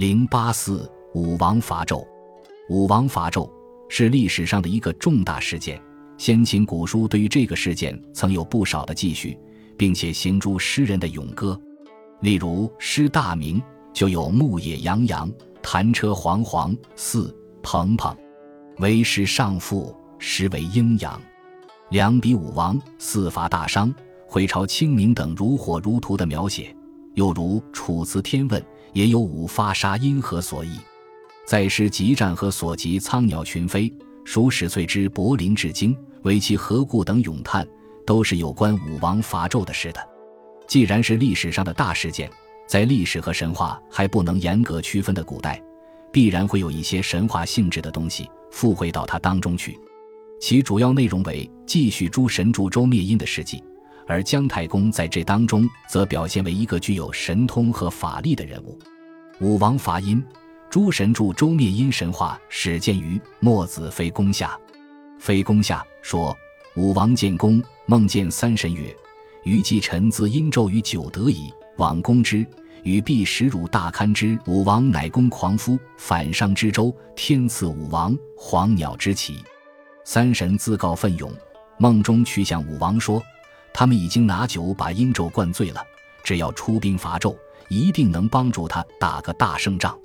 零八四武王伐纣。武王伐纣是历史上的一个重大事件，先秦古书对于这个事件曾有不少的记叙，并且行诸诗人的咏歌。例如《诗大明》就有“牧野洋洋，弹车煌煌，似蓬蓬，为时尚父，实为阴阳。两比武王四伐大商，回朝清明等如火如荼的描写。又如《楚辞天问》也有五发杀因何所以，在诗集战和所及苍鸟群飞，数史岁之柏林至今，为其何故等咏叹，都是有关武王伐纣的事的。既然是历史上的大事件，在历史和神话还不能严格区分的古代，必然会有一些神话性质的东西附会到它当中去，其主要内容为继续诸神助周灭殷的事迹。而姜太公在这当中，则表现为一个具有神通和法力的人物。武王伐殷，诸神助周灭殷神话始见于《墨子·非攻下》。非攻下说，武王建功，梦见三神曰：“余既臣自殷纣于九德矣，往攻之，与必食辱大堪之。武王乃攻狂夫，反伤之州，天赐武王黄鸟之旗。”三神自告奋勇，梦中去向武王说。他们已经拿酒把殷纣灌醉了，只要出兵伐纣，一定能帮助他打个大胜仗。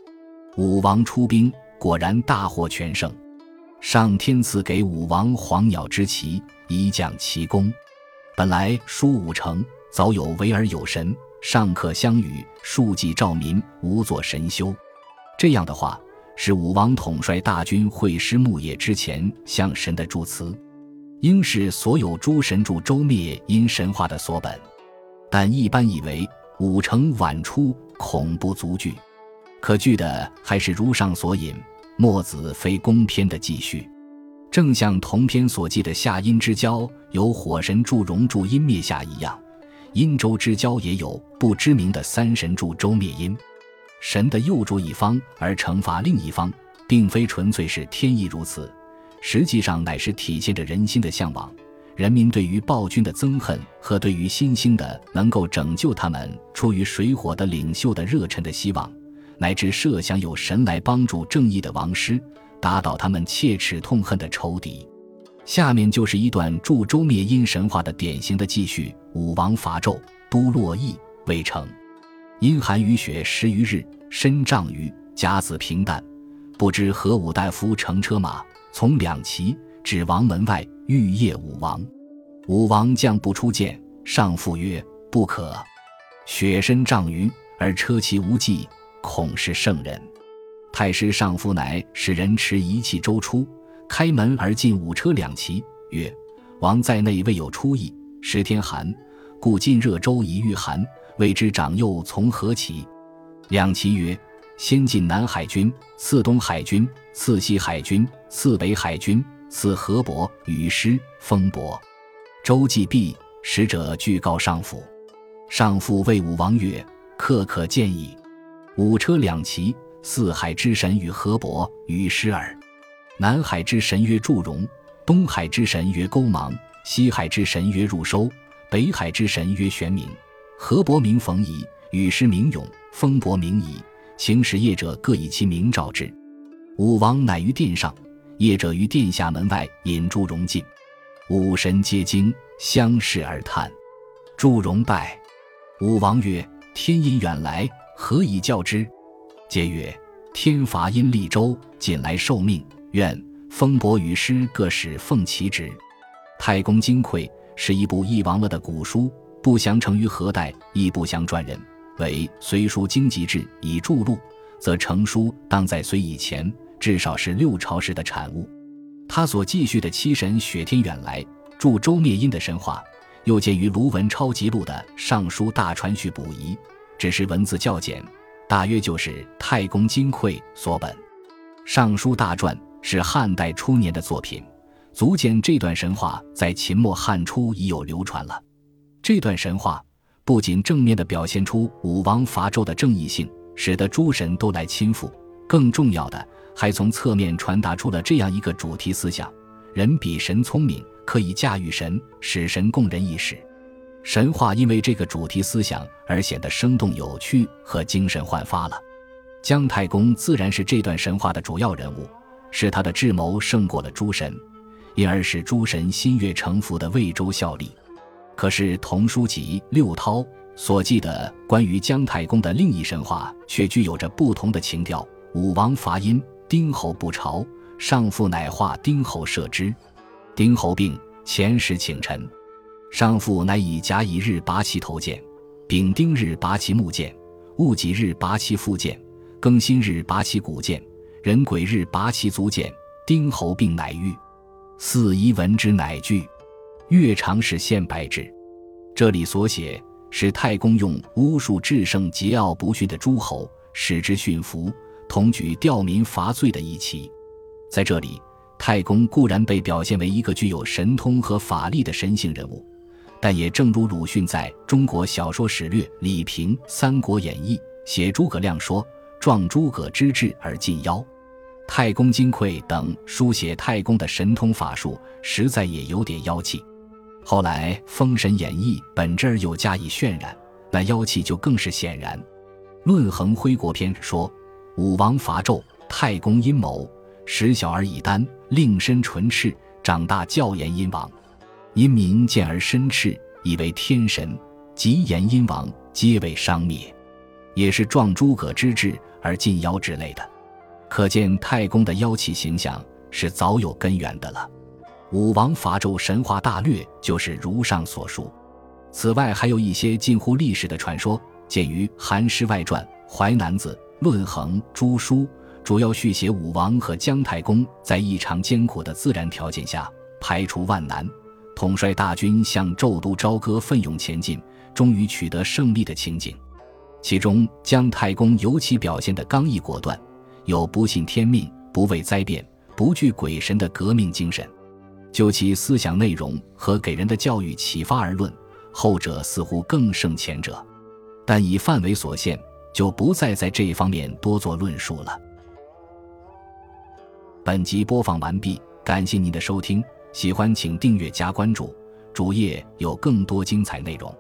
武王出兵，果然大获全胜。上天赐给武王黄鸟之旗，以奖其功。本来书武成早有为而有神，上客相与，数季兆民，无作神修。这样的话，是武王统帅大军会师牧野之前向神的祝词。应是所有诸神助周灭殷神话的所本，但一般以为五成晚出，恐不足据。可据的还是如上所引《墨子非公篇》的记叙，正像同篇所记的夏殷之交有火神祝融助殷灭夏一样，殷周之交也有不知名的三神助周灭殷。神的佑助一方而惩罚另一方，并非纯粹是天意如此。实际上乃是体现着人心的向往，人民对于暴君的憎恨和对于新兴的能够拯救他们出于水火的领袖的热忱的希望，乃至设想有神来帮助正义的王师，打倒他们切齿痛恨的仇敌。下面就是一段助周灭殷神话的典型的记叙：武王伐纣，都洛邑未成，阴寒雨雪十余日，身丈余，甲子平淡，不知何武大夫乘车马。从两骑指王门外，欲谒武王。武王将不出见，上父曰：“不可。雪深丈余，而车骑无迹，恐是圣人。”太师上父乃使人持一气舟出，开门而进五车两骑，曰：“王在内未有出意，时天寒，故进热舟以御寒。未知长幼从何起？”两骑曰。先进南海军，次东海军，次西海军，次北海军，次河伯、雨师、风伯。周既毕，使者具告上父。上父谓武王曰：“客可见矣。五车两骑，四海之神与河伯、雨师耳。南海之神曰祝融，东海之神曰勾芒，西海之神曰入收，北海之神曰玄冥。河伯名冯夷，羽师名勇，风伯名夷。”请使业者各以其名召之。武王乃于殿上，业者于殿下门外引祝融进。武神皆惊，相视而叹。祝融拜。武王曰：“天因远来，何以教之？”皆曰：“天罚殷立周，近来受命，愿风伯与师各使奉其职。”《太公金匮》是一部佚亡了的古书，不详成于何代，亦不详传人。为《隋书经籍志》已著录，则成书当在隋以前，至少是六朝时的产物。他所记叙的七神雪天远来助周灭殷的神话，又见于卢文超辑录的《尚书大传序补遗》，只是文字较简，大约就是《太公金匮》所本。《尚书大传》是汉代初年的作品，足见这段神话在秦末汉初已有流传了。这段神话。不仅正面的表现出武王伐纣的正义性，使得诸神都来亲附，更重要的还从侧面传达出了这样一个主题思想：人比神聪明，可以驾驭神，使神供人一时。神话因为这个主题思想而显得生动有趣和精神焕发了。姜太公自然是这段神话的主要人物，是他的智谋胜过了诸神，因而使诸神心悦诚服的为周效力。可是童书集六韬所记的关于姜太公的另一神话，却具有着不同的情调。武王伐殷，丁侯不朝，上父乃化丁侯射之。丁侯病，前时请臣，上父乃以甲乙日拔其头剑，丙丁日拔其木剑，戊己日拔其腹剑，庚辛日拔其骨剑，壬癸日拔其足剑。丁侯病乃愈。四夷闻之乃惧。越常使献白之。这里所写是太公用巫术制胜桀骜不驯的诸侯，使之驯服。同举吊民伐罪的一起，在这里，太公固然被表现为一个具有神通和法力的神性人物，但也正如鲁迅在中国小说史略李平《三国演义》写诸葛亮说：“壮诸葛之志而近妖。”太公金匮等书写太公的神通法术，实在也有点妖气。后来《封神演义》本质又加以渲染，那妖气就更是显然。《论衡恢国篇》说。武王伐纣，太公阴谋，使小儿以丹，令身纯赤，长大教言殷王。殷民见而身赤，以为天神，即言殷王，皆为伤灭，也是壮诸葛之志而近妖之类的。可见太公的妖气形象是早有根源的了。武王伐纣神话大略就是如上所述。此外，还有一些近乎历史的传说，见于《韩诗外传》《淮南子》。论衡诸书主要续写武王和姜太公在异常艰苦的自然条件下排除万难，统帅大军向纣都朝歌奋勇前进，终于取得胜利的情景。其中姜太公尤其表现的刚毅果断，有不信天命、不畏灾变、不惧鬼神的革命精神。就其思想内容和给人的教育启发而论，后者似乎更胜前者，但以范围所限。就不再在这一方面多做论述了。本集播放完毕，感谢您的收听，喜欢请订阅加关注，主页有更多精彩内容。